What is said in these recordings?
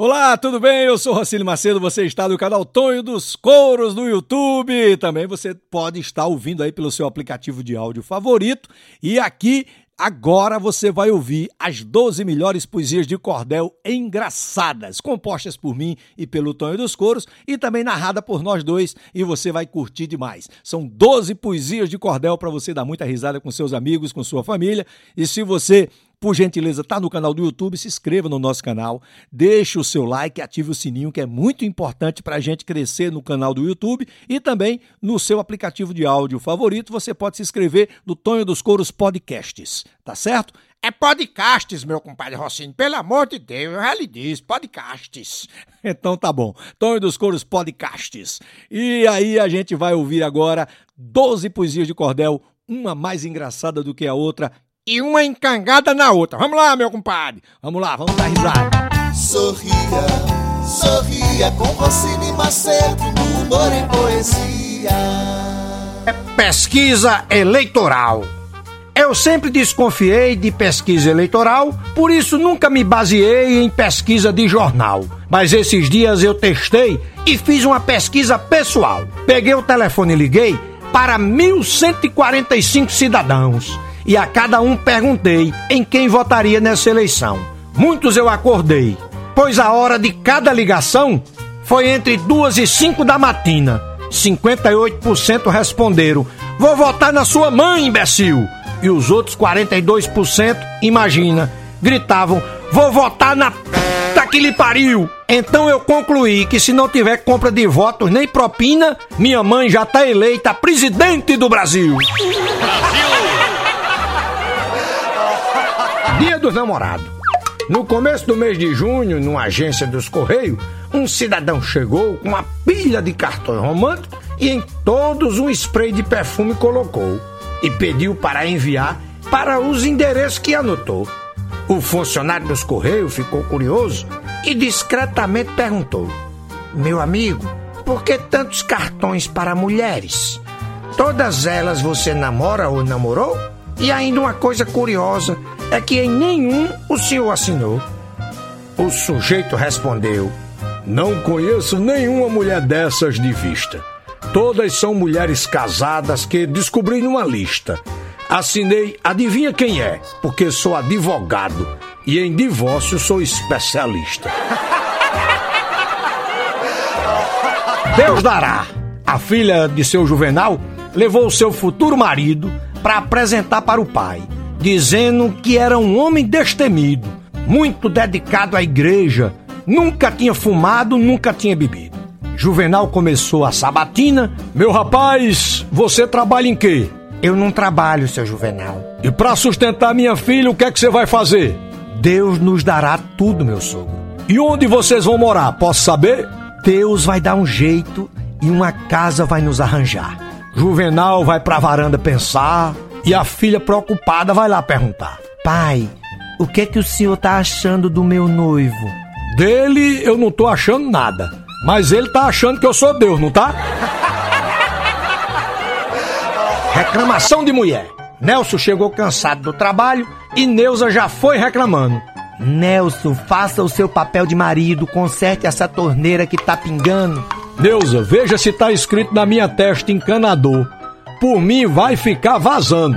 Olá, tudo bem? Eu sou Rocílio Macedo, você está no canal Tonho dos Couros no YouTube. Também você pode estar ouvindo aí pelo seu aplicativo de áudio favorito. E aqui Agora você vai ouvir as 12 melhores poesias de cordel engraçadas, compostas por mim e pelo Tonho dos Coros e também narrada por nós dois e você vai curtir demais. São 12 poesias de cordel para você dar muita risada com seus amigos, com sua família. E se você por gentileza, está no canal do YouTube, se inscreva no nosso canal, deixe o seu like, ative o sininho, que é muito importante para a gente crescer no canal do YouTube e também no seu aplicativo de áudio favorito. Você pode se inscrever no Tonho dos Coros Podcasts, tá certo? É podcasts, meu compadre Rocinho. Pelo amor de Deus, eu já lhe disse, podcasts. Então tá bom. Tonho dos Coros Podcasts. E aí a gente vai ouvir agora 12 poesias de cordel, uma mais engraçada do que a outra e uma encangada na outra. Vamos lá, meu compadre. Vamos lá, vamos dar risada. Sorria, sorria com Rossini Macedo no humor e poesia. É pesquisa eleitoral. Eu sempre desconfiei de pesquisa eleitoral, por isso nunca me baseei em pesquisa de jornal. Mas esses dias eu testei e fiz uma pesquisa pessoal. Peguei o telefone e liguei para 1.145 cidadãos e a cada um perguntei em quem votaria nessa eleição. Muitos eu acordei, pois a hora de cada ligação foi entre duas e cinco da matina. 58% responderam: Vou votar na sua mãe, imbecil. E os outros 42%, imagina, gritavam: Vou votar na puta que lhe pariu. Então eu concluí que se não tiver compra de votos nem propina, minha mãe já tá eleita presidente do Brasil. Brasil! Dia dos Namorados. No começo do mês de junho, numa agência dos Correios, um cidadão chegou com uma pilha de cartões românticos e em todos um spray de perfume colocou e pediu para enviar para os endereços que anotou. O funcionário dos Correios ficou curioso e discretamente perguntou: Meu amigo, por que tantos cartões para mulheres? Todas elas você namora ou namorou? E ainda uma coisa curiosa é que em nenhum o senhor assinou. O sujeito respondeu: Não conheço nenhuma mulher dessas de vista. Todas são mulheres casadas que descobri numa lista. Assinei, adivinha quem é? Porque sou advogado e em divórcio sou especialista. Deus dará. A filha de seu Juvenal levou o seu futuro marido para apresentar para o pai, dizendo que era um homem destemido, muito dedicado à igreja, nunca tinha fumado, nunca tinha bebido. Juvenal começou a sabatina. Meu rapaz, você trabalha em quê? Eu não trabalho, seu Juvenal. E para sustentar minha filha, o que é que você vai fazer? Deus nos dará tudo, meu sogro. E onde vocês vão morar? Posso saber? Deus vai dar um jeito e uma casa vai nos arranjar. Juvenal vai pra varanda pensar e a filha preocupada vai lá perguntar: Pai, o que é que o senhor tá achando do meu noivo? Dele eu não tô achando nada, mas ele tá achando que eu sou Deus, não tá? Reclamação de mulher. Nelson chegou cansado do trabalho e Neuza já foi reclamando. Nelson, faça o seu papel de marido, conserte essa torneira que tá pingando. Neuza, veja se tá escrito na minha testa encanador. Por mim vai ficar vazando.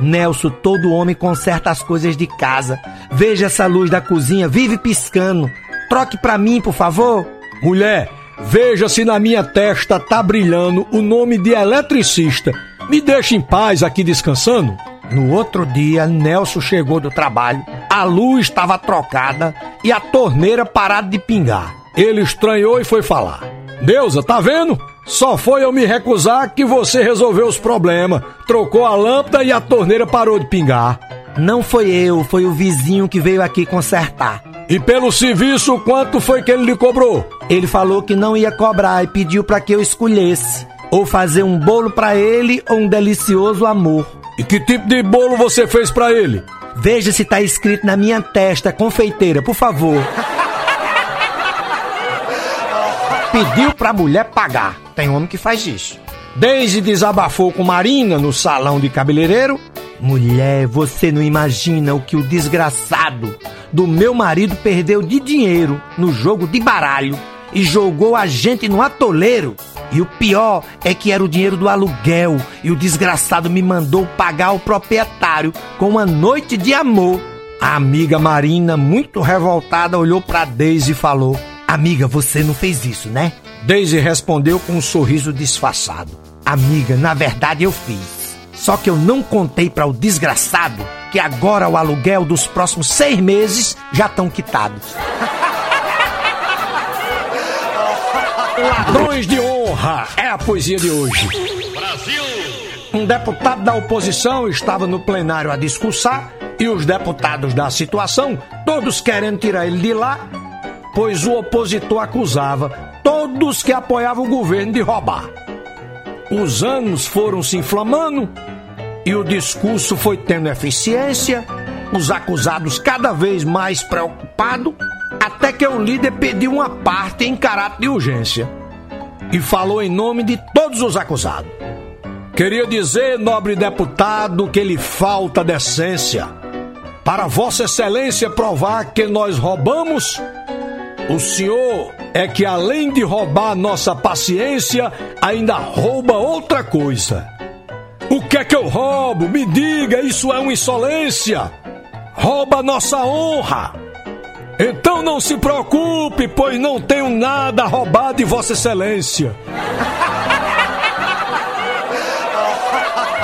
Nelson, todo homem conserta as coisas de casa. Veja essa luz da cozinha, vive piscando. Troque pra mim, por favor. Mulher, veja se na minha testa tá brilhando o nome de eletricista. Me deixa em paz aqui descansando. No outro dia, Nelson chegou do trabalho, a luz estava trocada e a torneira parada de pingar. Ele estranhou e foi falar. Deusa, tá vendo? Só foi eu me recusar que você resolveu os problemas. Trocou a lâmpada e a torneira parou de pingar. Não foi eu, foi o vizinho que veio aqui consertar. E pelo serviço, quanto foi que ele lhe cobrou? Ele falou que não ia cobrar e pediu para que eu escolhesse. Ou fazer um bolo para ele ou um delicioso amor. E que tipo de bolo você fez para ele? Veja se tá escrito na minha testa, confeiteira, por favor. Pediu pra mulher pagar. Tem homem que faz isso. Daisy desabafou com Marina no salão de cabeleireiro. Mulher, você não imagina o que o desgraçado do meu marido perdeu de dinheiro no jogo de baralho e jogou a gente no atoleiro. E o pior é que era o dinheiro do aluguel e o desgraçado me mandou pagar o proprietário com uma noite de amor. A amiga Marina, muito revoltada, olhou para Daisy e falou: Amiga, você não fez isso, né? Daisy respondeu com um sorriso disfarçado: Amiga, na verdade eu fiz. Só que eu não contei para o desgraçado que agora o aluguel dos próximos seis meses já estão quitados. Ladrões de honra é a poesia de hoje. Brasil! Um deputado da oposição estava no plenário a discursar e os deputados da situação, todos querendo tirar ele de lá, pois o opositor acusava todos que apoiavam o governo de roubar. Os anos foram se inflamando e o discurso foi tendo eficiência, os acusados cada vez mais preocupados até que o líder pediu uma parte em caráter de urgência e falou em nome de todos os acusados. Queria dizer, nobre deputado, que lhe falta decência. Para Vossa Excelência provar que nós roubamos, o senhor é que além de roubar nossa paciência, ainda rouba outra coisa. O que é que eu roubo? Me diga, isso é uma insolência. Rouba nossa honra. Então não se preocupe, pois não tenho nada a roubar de Vossa Excelência.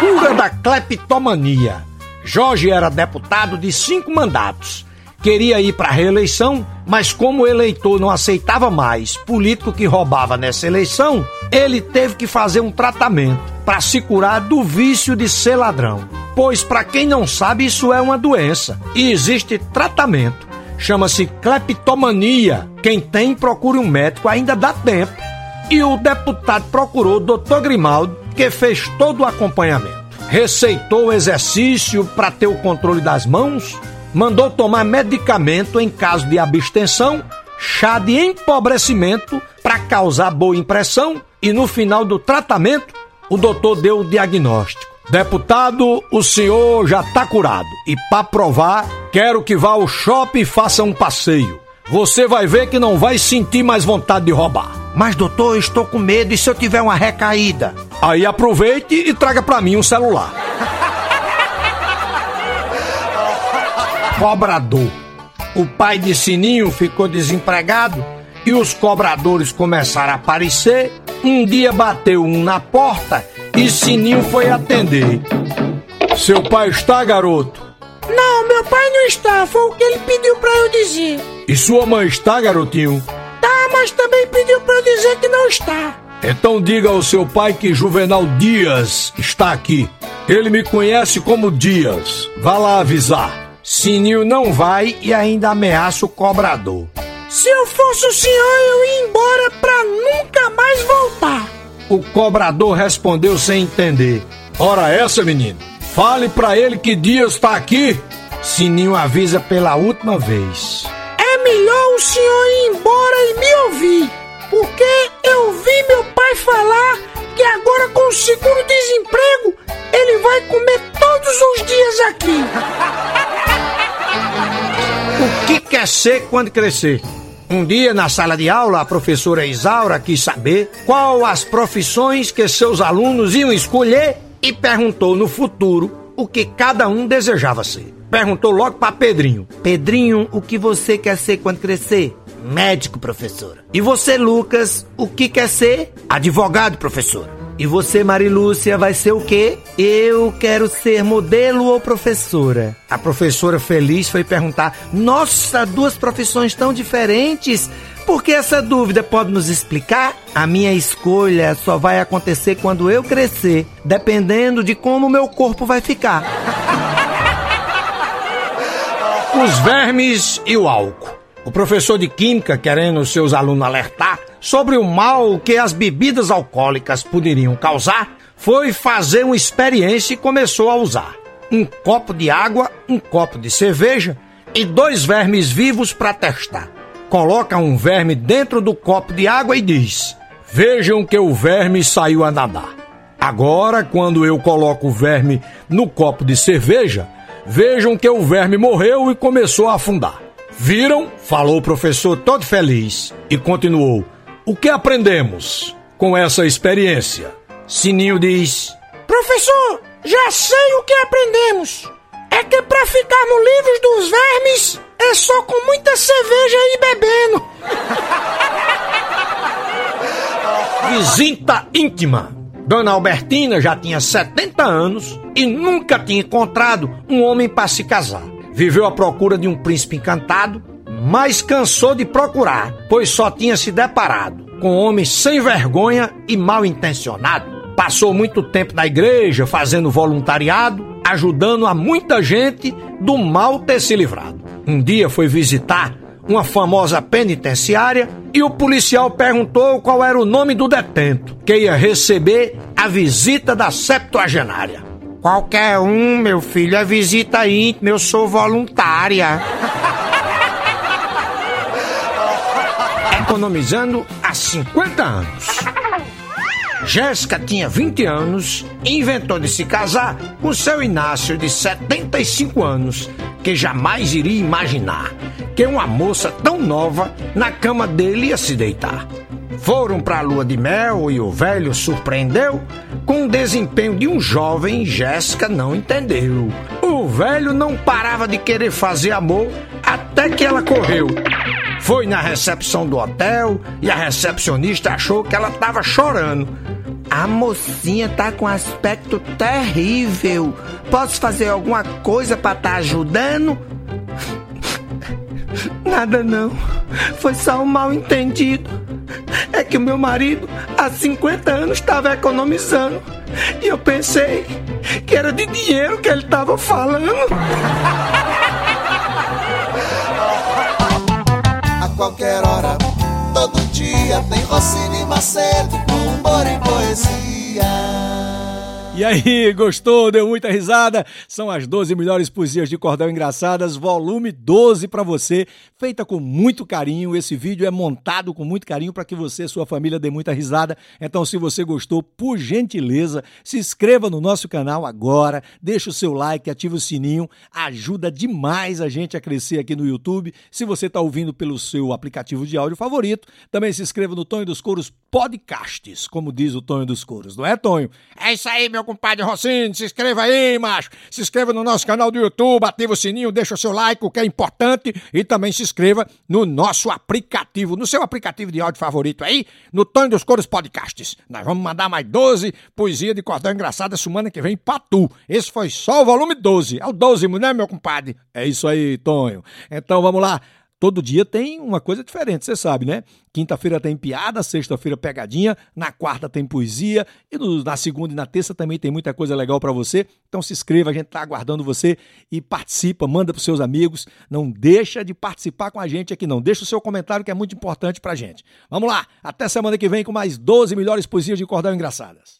Cura da cleptomania. Jorge era deputado de cinco mandatos. Queria ir para a reeleição, mas como o eleitor não aceitava mais político que roubava nessa eleição, ele teve que fazer um tratamento para se curar do vício de ser ladrão. Pois, para quem não sabe, isso é uma doença e existe tratamento chama-se cleptomania. Quem tem, procure um médico, ainda dá tempo. E o deputado procurou o doutor Grimaldo, que fez todo o acompanhamento. Receitou o exercício para ter o controle das mãos, mandou tomar medicamento em caso de abstenção, chá de empobrecimento para causar boa impressão e no final do tratamento o doutor deu o diagnóstico. Deputado, o senhor já está curado. E para provar, quero que vá ao shopping e faça um passeio. Você vai ver que não vai sentir mais vontade de roubar. Mas doutor, eu estou com medo e se eu tiver uma recaída? Aí aproveite e traga para mim um celular. Cobrador. O pai de Sininho ficou desempregado e os cobradores começaram a aparecer. Um dia bateu um na porta e Sininho foi atender. Seu pai está, garoto? Não, meu pai não está, foi o que ele pediu para eu dizer. E sua mãe está, garotinho? Tá, mas também pediu para eu dizer que não está. Então diga ao seu pai que Juvenal Dias está aqui. Ele me conhece como Dias. Vá lá avisar. Sininho não vai e ainda ameaça o cobrador. Se eu fosse o senhor, eu ia embora pra nunca mais voltar. O cobrador respondeu sem entender. Ora essa, menino. Fale pra ele que Dias está aqui. Sininho avisa pela última vez. É melhor o senhor ir embora e me ouvir. Porque eu vi meu pai falar que agora com o seguro-desemprego ele vai comer todos os dias aqui. O que quer ser quando crescer? Um dia, na sala de aula, a professora Isaura quis saber qual as profissões que seus alunos iam escolher e perguntou no futuro o que cada um desejava ser. Perguntou logo para Pedrinho: Pedrinho, o que você quer ser quando crescer? Médico, professora. E você, Lucas, o que quer ser? Advogado, professora. E você, Marilúcia, vai ser o quê? Eu quero ser modelo ou professora. A professora feliz foi perguntar: Nossa, duas profissões tão diferentes. Por que essa dúvida pode nos explicar? A minha escolha só vai acontecer quando eu crescer, dependendo de como meu corpo vai ficar. Os vermes e o álcool. O professor de química, querendo seus alunos alertar sobre o mal que as bebidas alcoólicas poderiam causar, foi fazer uma experiência e começou a usar um copo de água, um copo de cerveja e dois vermes vivos para testar. Coloca um verme dentro do copo de água e diz: Vejam que o verme saiu a nadar. Agora, quando eu coloco o verme no copo de cerveja, vejam que o verme morreu e começou a afundar. Viram? Falou o professor todo feliz e continuou: O que aprendemos com essa experiência? Sininho diz: Professor, já sei o que aprendemos. É que pra ficarmos livres dos vermes é só com muita cerveja e bebendo. Visita íntima. Dona Albertina já tinha 70 anos e nunca tinha encontrado um homem para se casar. Viveu à procura de um príncipe encantado, mas cansou de procurar, pois só tinha se deparado com homens sem vergonha e mal intencionado. Passou muito tempo na igreja fazendo voluntariado, ajudando a muita gente do mal ter se livrado. Um dia foi visitar uma famosa penitenciária e o policial perguntou qual era o nome do detento que ia receber a visita da septuagenária. Qualquer um, meu filho, é visita íntima, eu sou voluntária. Economizando há 50 anos. Jéssica tinha 20 anos e inventou de se casar com seu Inácio de 75 anos, que jamais iria imaginar que uma moça tão nova na cama dele ia se deitar. Foram para a lua de mel e o velho surpreendeu com o desempenho de um jovem, Jéssica não entendeu. O velho não parava de querer fazer amor até que ela correu. Foi na recepção do hotel e a recepcionista achou que ela estava chorando. A mocinha tá com aspecto terrível. Posso fazer alguma coisa para estar tá ajudando? Nada não. Foi só um mal entendido. É que o meu marido há 50 anos estava economizando. E eu pensei que era de dinheiro que ele estava falando. qualquer hora, todo dia tem Rossini Macedo humor e poesia. E aí, gostou? Deu muita risada? São as 12 melhores poesias de cordel engraçadas, volume 12 para você, feita com muito carinho. Esse vídeo é montado com muito carinho para que você e sua família dê muita risada. Então, se você gostou, por gentileza, se inscreva no nosso canal agora, deixa o seu like, ativa o sininho, ajuda demais a gente a crescer aqui no YouTube. Se você está ouvindo pelo seu aplicativo de áudio favorito, também se inscreva no Tonho dos Coros Podcasts, como diz o Tonho dos Coros, não é, Tonho? É isso aí, meu compadre Rocinho, se inscreva aí, macho. Se inscreva no nosso canal do YouTube, ativa o sininho, deixa o seu like, o que é importante. E também se inscreva no nosso aplicativo, no seu aplicativo de áudio favorito aí, no Tonho dos Cores Podcasts. Nós vamos mandar mais 12 poesia de cordão engraçada semana que vem pra tu. Esse foi só o volume 12. É o 12, né, meu compadre? É isso aí, Tonho. Então vamos lá todo dia tem uma coisa diferente, você sabe, né? Quinta-feira tem piada, sexta-feira pegadinha, na quarta tem poesia e no, na segunda e na terça também tem muita coisa legal para você. Então se inscreva, a gente tá aguardando você e participa, manda pros seus amigos, não deixa de participar com a gente aqui não. Deixa o seu comentário que é muito importante pra gente. Vamos lá, até semana que vem com mais 12 melhores poesias de cordão engraçadas.